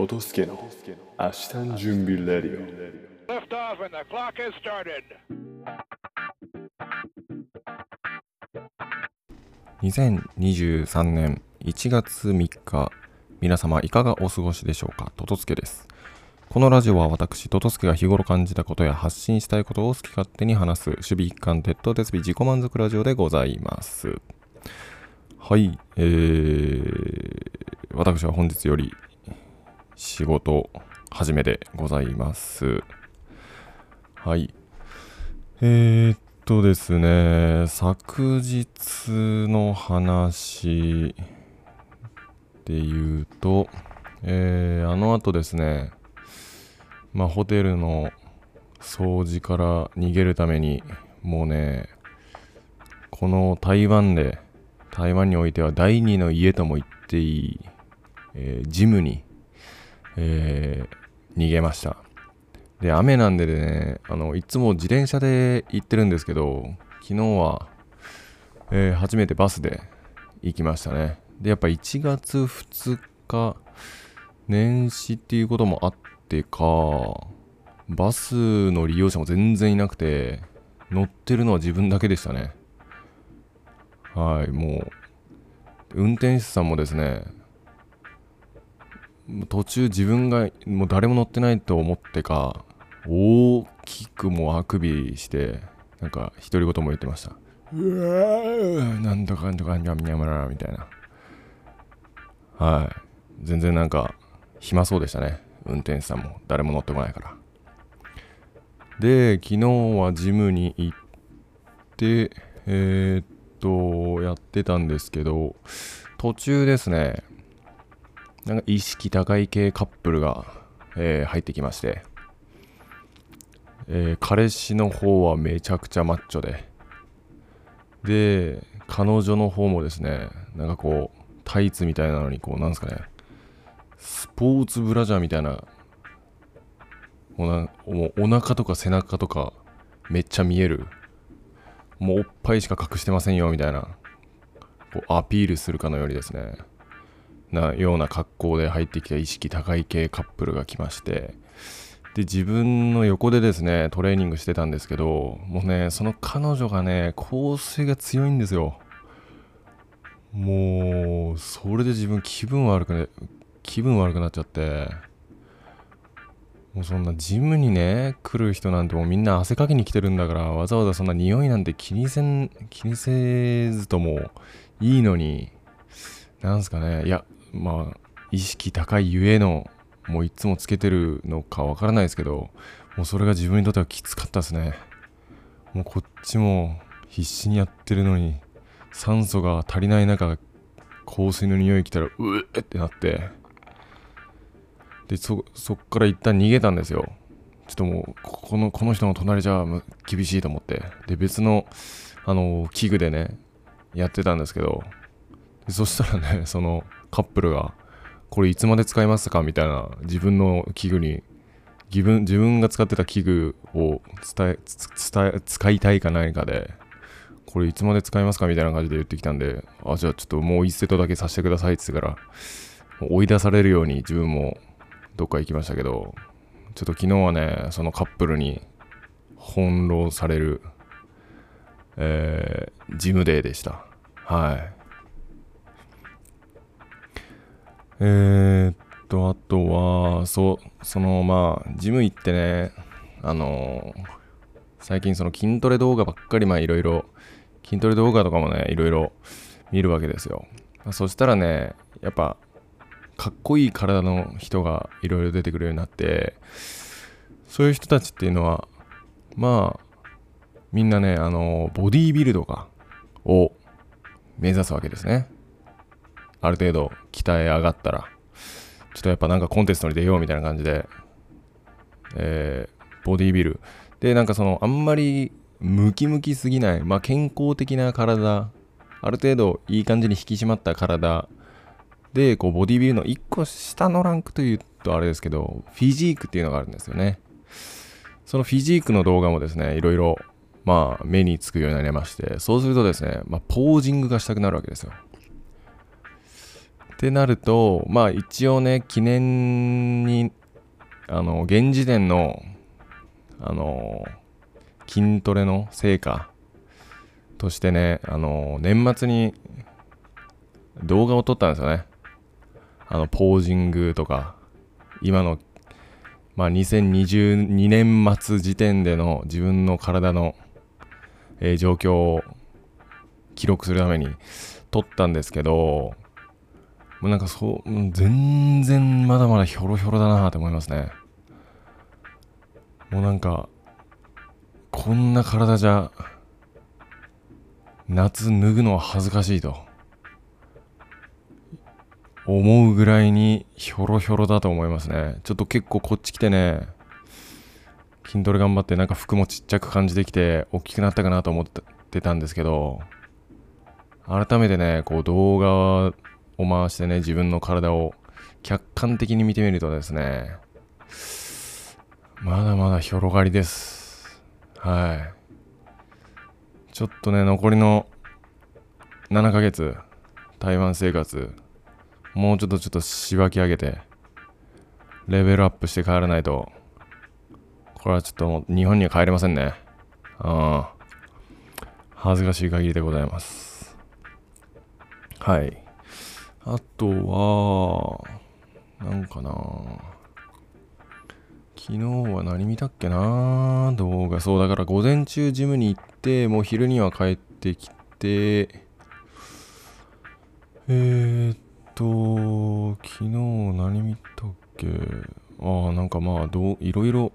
トトスケの明日の準備レディオ。Lift off and the clock has started. 2023年1月3日皆様いかがお過ごしでしょうか？トトスケです。このラジオは私トトスケが日頃感じたことや発信したいことを好き勝手に話す守備一貫鉄頭鉄尾自己満足ラジオでございます。はいえー、私は本日より仕事始めでございます。はい。えー、っとですね、昨日の話で言うと、えー、あの後ですね、まあ、ホテルの掃除から逃げるために、もうね、この台湾で、台湾においては第二の家とも言っていい、えージムに、えー逃げました。で、雨なんでね、あの、いつも自転車で行ってるんですけど、昨日は、えー初めてバスで行きましたね。で、やっぱ1月2日、年始っていうこともあってか、バスの利用者も全然いなくて、乗ってるのは自分だけでしたね。はい、もう、運転手さんもですね、途中自分がもう誰も乗ってないと思ってか大きくもうあくびしてなんか独り言も言ってました。うわーなんとかなんとかんにゃみにゃまらみたいなはい全然なんか暇そうでしたね運転手さんも誰も乗ってこないからで昨日はジムに行ってえーっとやってたんですけど途中ですねなんか意識高い系カップルが、えー入ってきまして、えー彼氏の方はめちゃくちゃマッチョで、で、彼女の方もですね、なんかこう、タイツみたいなのに、こう、なんですかね、スポーツブラジャーみたいな、もうなもうお腹とか背中とかめっちゃ見える、もうおっぱいしか隠してませんよみたいな、こうアピールするかのようにですね、なような格好で入ってきた意識高い系カップルが来ましてで自分の横でですねトレーニングしてたんですけどもうねその彼女がね香水が強いんですよ。もうそれで自分気分悪くね気分悪くなっちゃって。もうそんなジムにね来る人なんてもうみんな汗かきに来てるんだからわざわざそんな匂いなんて気にせん気にせずともいいのになんすかね、いや、まあ、意識高いゆえの、もういつもつけてるのかわからないですけど、もうそれが自分にとってはきつかったですね。もうこっちも必死にやってるのに、酸素が足りない中、香水の匂い来たら、うえってなって、で、そ、そっから一旦逃げたんですよ。ちょっともう、ここの、この人の隣じゃ厳しいと思って。で、別の、あの、器具でね、やってたんですけど、そしたらね、そのカップルが、これいつまで使いますかみたいな、自分の器具に、自分自分が使ってた器具を伝え伝え使いたいか何かで、これいつまで使いますかみたいな感じで言ってきたんで、あ、じゃあちょっともう1セットだけさせてくださいって言ってから、追い出されるように自分もどっか行きましたけど、ちょっと昨日はね、そのカップルに翻弄される、えー、ジムデーでした。はい。えー、っと、あとは、そう、その、まあ、ジム行ってね、あのー最近その筋トレ動画ばっかり、まあいろいろ、筋トレ動画とかもね、いろいろ見るわけですよ。まそしたらね、やっぱ、かっこいい体の人がいろいろ出てくるようになって、そういう人たちっていうのは、まあ、みんなね、あのボディービルドかを目指すわけですね。ある程度鍛え上がったら、ちょっとやっぱなんかコンテストに出ようみたいな感じで、えーボディビル。で、なんかその、あんまりムキムキすぎない、まあ健康的な体、ある程度いい感じに引き締まった体で、こうボディビルの1個下のランクというとあれですけど、フィジークっていうのがあるんですよね。そのフィジークの動画もですね、いろいろ、まあ目につくようになりまして、そうするとですね、まあポージングがしたくなるわけですよ。ってなるとまあ一応ね記念にあの現時点のあの筋トレの成果としてねあの年末に動画を撮ったんですよね。あのポージングとか今のまあ2022年末時点での自分の体の、えー状況を記録するために撮ったんですけどもうなんかそう全然まだまだひょろひょろだなと思いますね。もうなんかこんな体じゃ夏脱ぐのは恥ずかしいと。思うぐらいにひょろひょろだと思いますね。ちょっと結構こっち来てね筋トレ頑張ってなんか服もちっちゃく感じてきて大きくなったかなと思ってたんですけど改めてねこう動画を回してね自分の体を客観的に見てみるとですねまだまだ広がりです。はい。ちょっとね残りの7ヶ月台湾生活もうちょっとちょっとしばき上げてレベルアップして帰らないとこれはちょっともう日本には帰れませんね。うん。恥ずかしい限りでございます。はい。あとはなんかな。昨日は何見たっけな。動画。そうだから午前中ジムに行ってもう昼には帰ってきて。えー、っと昨日何見たっけ。ああなんかまあどういろいろ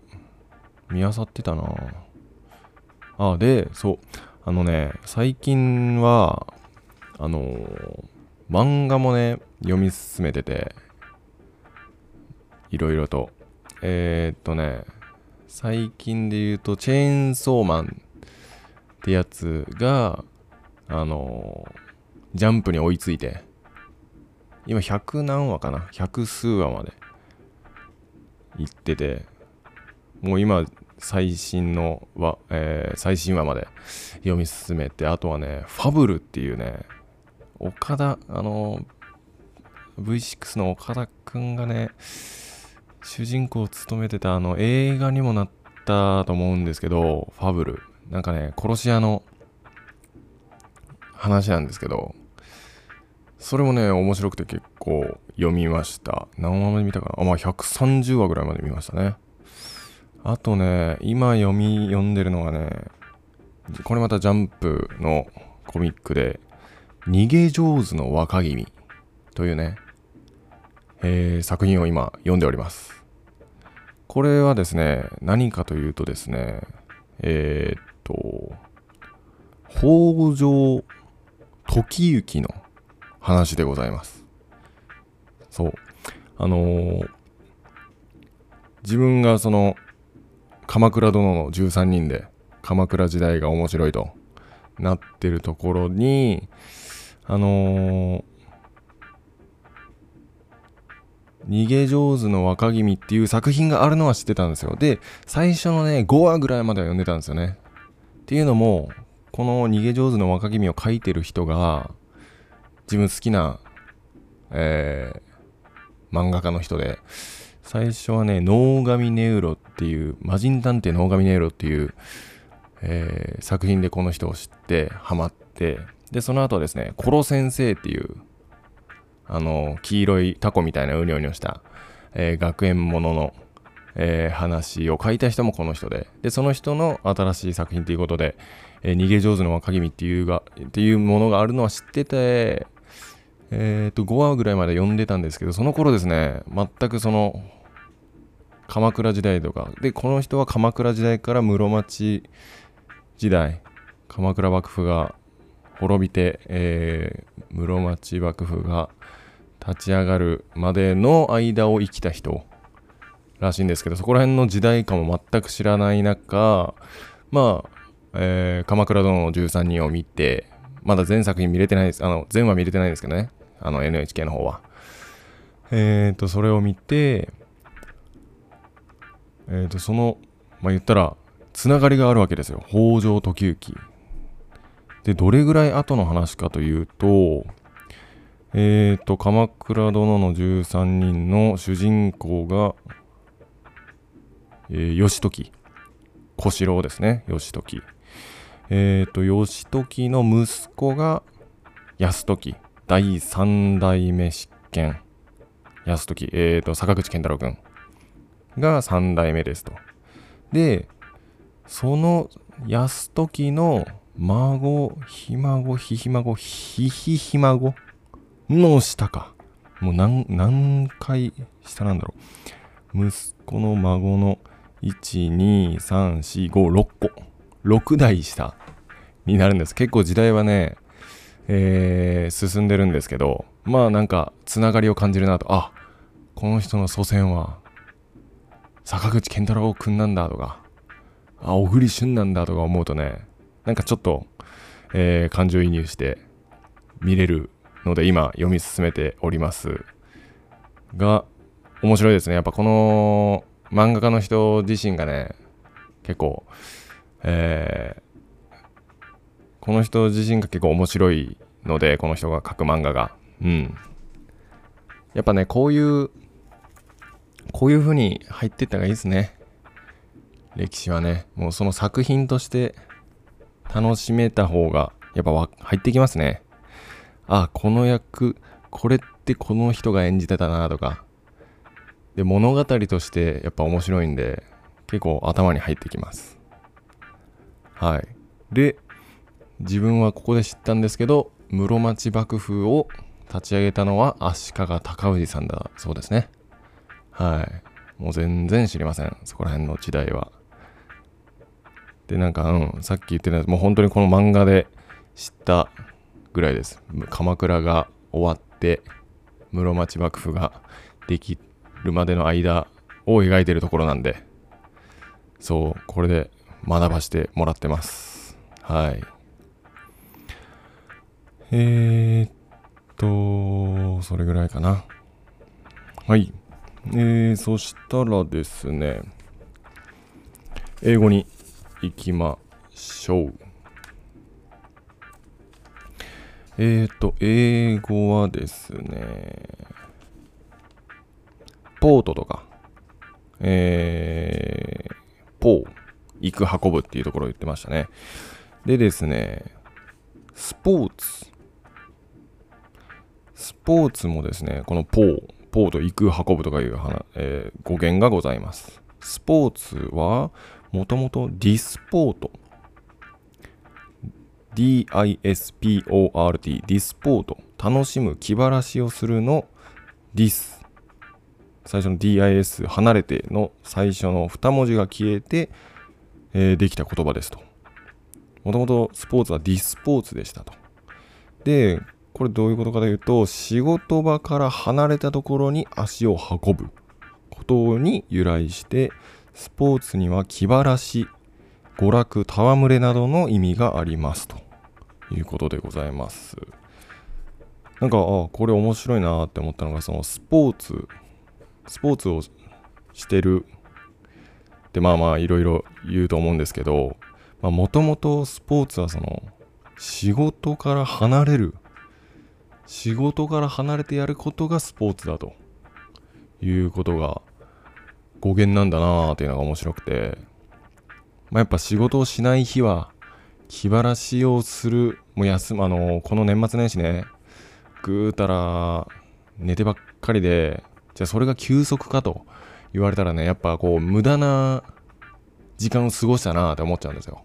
見漁ってたな。あでそう。あのね最近はあのー漫画もね読み進めてていろいろと。えー、っとね最近で言うとチェーンソーマンってやつがあのージャンプに追いついて今100何話かな？100数話まで行っててもう今最新のは、えー最新話まで読み進めてあとはねファブルっていうね岡田あの V6 の岡田くんがね主人公を務めてたあの映画にもなったと思うんですけどファブル。なんかね殺し屋の話なんですけどそれもね面白くて結構読みました。何話まで見たかな？あまあ130話ぐらいまで見ましたね。あとね今読み読んでるのがねこれまたジャンプのコミックで逃げ上手の若君というね、えー作品を今読んでおります。これはですね、何かというとですね、えーっと、北条時行の話でございます。そう。あのー自分がその、鎌倉殿の13人で、鎌倉時代が面白いとなってるところに、あのー逃げ上手の若君っていう作品があるのは知ってたんですよ。で、最初のね、5話ぐらいまでは読んでたんですよね。っていうのも、この逃げ上手の若君を書いてる人が、自分好きな、えー漫画家の人で、最初はね、能神ネウロっていう、魔人探偵能神ネウロっていう、えー作品でこの人を知ってハマってでその後はですねコロ先生っていうあの黄色いタコみたいなうにょうにょした、えー学園ものの、えー話を書いた人もこの人ででその人の新しい作品ということで、えー逃げ上手の若君っていうがっていうものがあるのは知っててえっ、と5話ぐらいまで読んでたんですけどその頃ですね全くその鎌倉時代とかでこの人は鎌倉時代から室町時代鎌倉幕府が滅びて、えー室町幕府が立ち上がるまでの間を生きた人らしいんですけどそこら辺の時代感も全く知らない中まあ、えー鎌倉殿の13人を見てまだ全作品見れてないですあの全話見れてないんですけどねあの NHK の方は。えっ、とそれを見てえっ、とそのまあ言ったらつながりがあるわけですよ。北条時行。でどれぐらい後の話かというとえーと、鎌倉殿の13人の主人公が、えー、義時。小四郎ですね、義時。えーと、義時の息子が泰時。第三代目執権。泰時。えーと、坂口健太郎君が三代目ですと。で、その泰時の孫、ひ孫、ひひ孫、ひひひ孫の下か。もう何、何回下なんだろう。息子の孫の1、2、3、4、5、6個。6代下になるんです。結構時代はね、えー、進んでるんですけど、まあなんか、つながりを感じるなと。あ、この人の祖先は、坂口健太郎くんなんだとか、あ、小栗旬なんだとか思うとね、なんかちょっと、えー、感情移入して見れるので今読み進めておりますが面白いですね。やっぱこの漫画家の人自身がね結構えー、この人自身が結構面白いのでこの人が描く漫画が。うん。やっぱねこういうこういう風に入っていった方がいいですね。歴史はね。もうその作品として楽しめた方がやっぱ入ってきますね。あこの役これってこの人が演じてたなとか。で物語としてやっぱ面白いんで結構頭に入ってきます。はい。で自分はここで知ったんですけど室町幕府を立ち上げたのは足利尊氏さんだそうですね。はい。もう全然知りませんそこら辺の時代は。でなんかうんさっき言ってたもう本当にこの漫画で知ったぐらいです。鎌倉が終わって室町幕府ができるまでの間を描いてるところなんでそうこれで学ばしてもらってます。はい。えー、っとそれぐらいかな。はい。えー、そしたらですね英語に行きましょうえっ、ー、と、英語はですね、ポートとか、えー、ポー、行く、運ぶっていうところを言ってましたね。でですね、スポーツ。スポーツもですね、このポー、ポーと行く、運ぶとかいう、えー、語源がございます。スポーツは、もともとディスポート。DISPORT、ディスポート、楽しむ、気晴らしをするのディス。最初の DIS、離れての最初の2文字が消えて、えー、できた言葉ですと。もともとスポーツはディスポーツでしたと。で、これどういうことかというと、仕事場から離れたところに足を運ぶことに由来して、スポーツには気晴らし、娯楽、戯れなどの意味がありますと。いうことでございます。なんか、あ、これ面白いなって思ったのが、そのスポーツ、スポーツをしてるってまあまあいろいろ言うと思うんですけど、もともとスポーツはその仕事から離れる、仕事から離れてやることがスポーツだということが語源なんだなーっていうのが面白くて、まあ、やっぱ仕事をしない日は気晴らしをする、もう休む、あの、この年末年始ね、ぐうたら寝てばっかりで、じゃあそれが休息かと言われたらね、やっぱこう、無駄な時間を過ごしたなって思っちゃうんですよ。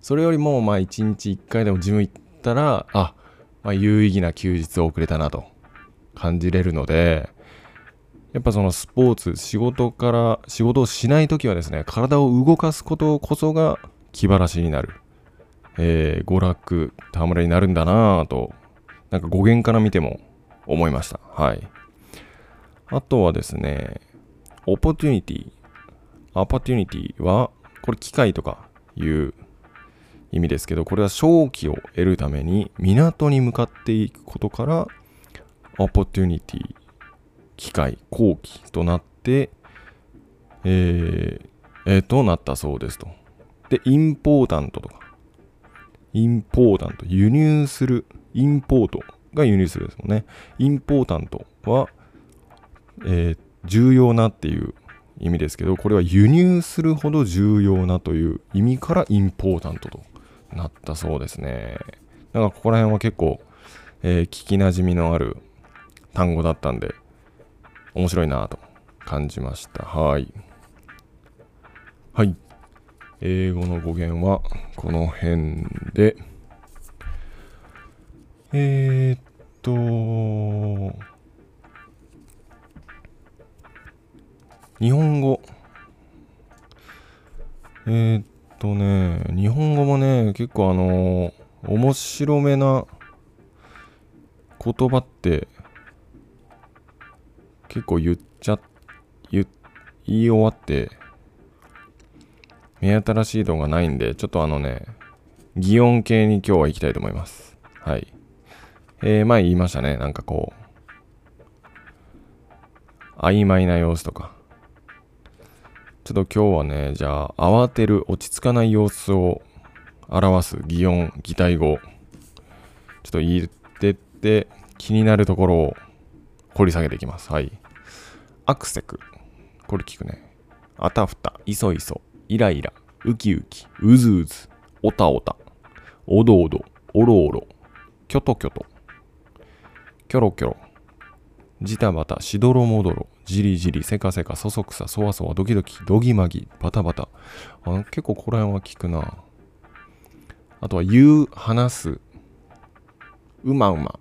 それよりも、まあ一日一回でもジム行ったら、あ、まあ有意義な休日を送れたなと感じれるので、やっぱそのスポーツ、仕事から、仕事をしないときはですね、体を動かすことこそが気晴らしになる。えー、娯楽、戯れになるんだなぁと、なんか語源から見ても思いました。はい。あとはですね、 opportunity。opportunity は、これ機会とかいう意味ですけど、これは商機を得るために港に向かっていくことから、オポチュニティ、機械、後期となって、えー、えー、となったそうですと。で、インポータントとか、インポータント、輸入する、インポートが輸入するですもんね。インポータントは、えー重要なっていう意味ですけど、これは輸入するほど重要なという意味からインポータントとなったそうですね。だからここら辺は結構、えー聞きなじみのある単語だったんで、面白いなと感じました。はい。はい。英語の語源はこの辺で、えー、っと、日本語。えー、っとね、日本語もね、結構あの面白めな言葉って結構言っちゃ、言言い終わって、目新しい動画ないんで、ちょっとあのね、擬音系に今日は行きたいと思います。はい。えー、前言いましたね。なんかこう、曖昧な様子とか。ちょっと今日はね、じゃあ、慌てる、落ち着かない様子を表す擬音、擬態語。ちょっと言ってって、気になるところを掘り下げていきます。はい。アクセク。これ聞くね。あたふた、いそいそ、イライラ、ウキウキ、うずうず、おたおた、おどおど、おろおろ、きょときょと、キョロキョロ、ジタバタ、しどろもどろ、じりじり、せかせか、そそくさ、そわそわ、ドキドキ、ドギマギ、バタバタ。あの結構ここら辺は聞くな。あとは言う、話す、うまうま。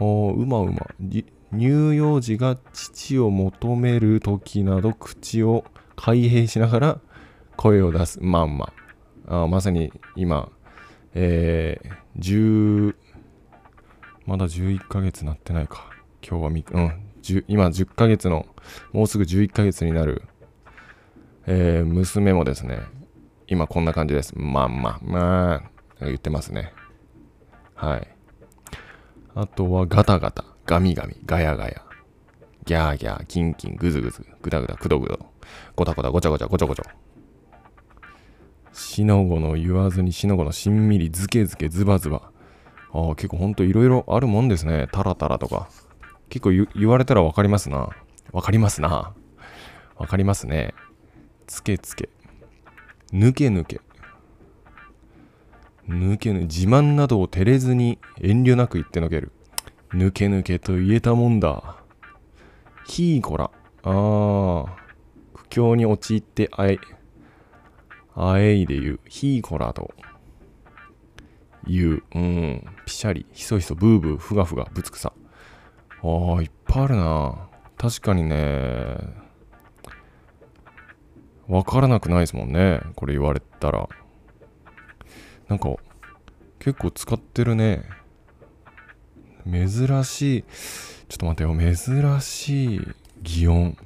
おうまうま。乳幼児が父を求める時など口を開閉しながら声を出すまんま。あまさに今えー、10まだ11ヶ月なってないか。今日はみうん10今10ヶ月のもうすぐ11ヶ月になる、えー娘もですね今こんな感じです。まんま。まあ言ってますね。はい。あとはガタガタ、ガミガミ、ガヤガヤ、ギャーギャー、キンキン、グズグズ、グダグダ、クドグド、ゴタゴタ、ゴチャゴチャ、ゴチョゴチョ。しのごの言わずにしのごのしんみり、ズケズケ、ズバズバ。ああ、結構ほんといろいろあるもんですね。タラタラとか。結構言われたらわかりますな。わかりますな。わかりますね。つけつけ。抜け抜け。抜け抜け。自慢などを照れずに遠慮なく言ってのける。抜け抜けと言えたもんだ。ひーこら。ああ。苦境に陥ってあえ、あえいで言う。ひーこらと言う。うん。ぴしゃり、ひそひそ、ブーブー、ふがふが、ぶつくさ。ああ、いっぱいあるな。確かにね。わからなくないですもんね。これ言われたら。なんか、結構使ってるね。珍しい。ちょっと待ってよ。珍しい擬音。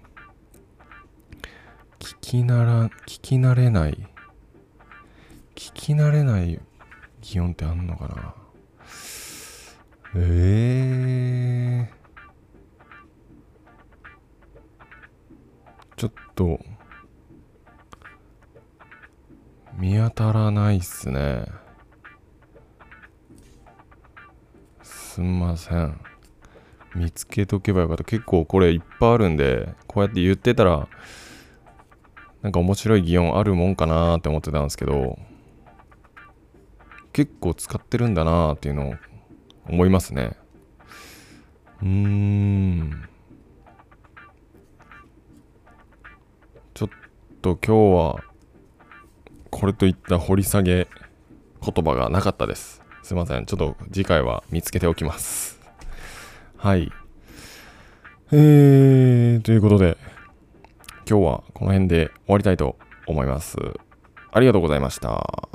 聞きなら、聞き慣れない。聞き慣れない擬音ってあんのかな？ええちょっと、見当たらないっすね。すんません。見つけとけばよかった。結構これいっぱいあるんで、こうやって言ってたら、なんか面白い擬音あるもんかなーって思ってたんですけど、結構使ってるんだなーっていうのを思いますね。うーん。ちょっと今日は、これといった掘り下げ言葉がなかったです。すいません。ちょっと次回は見つけておきます。はい。えー、ということで、今日はこの辺で終わりたいと思います。ありがとうございました。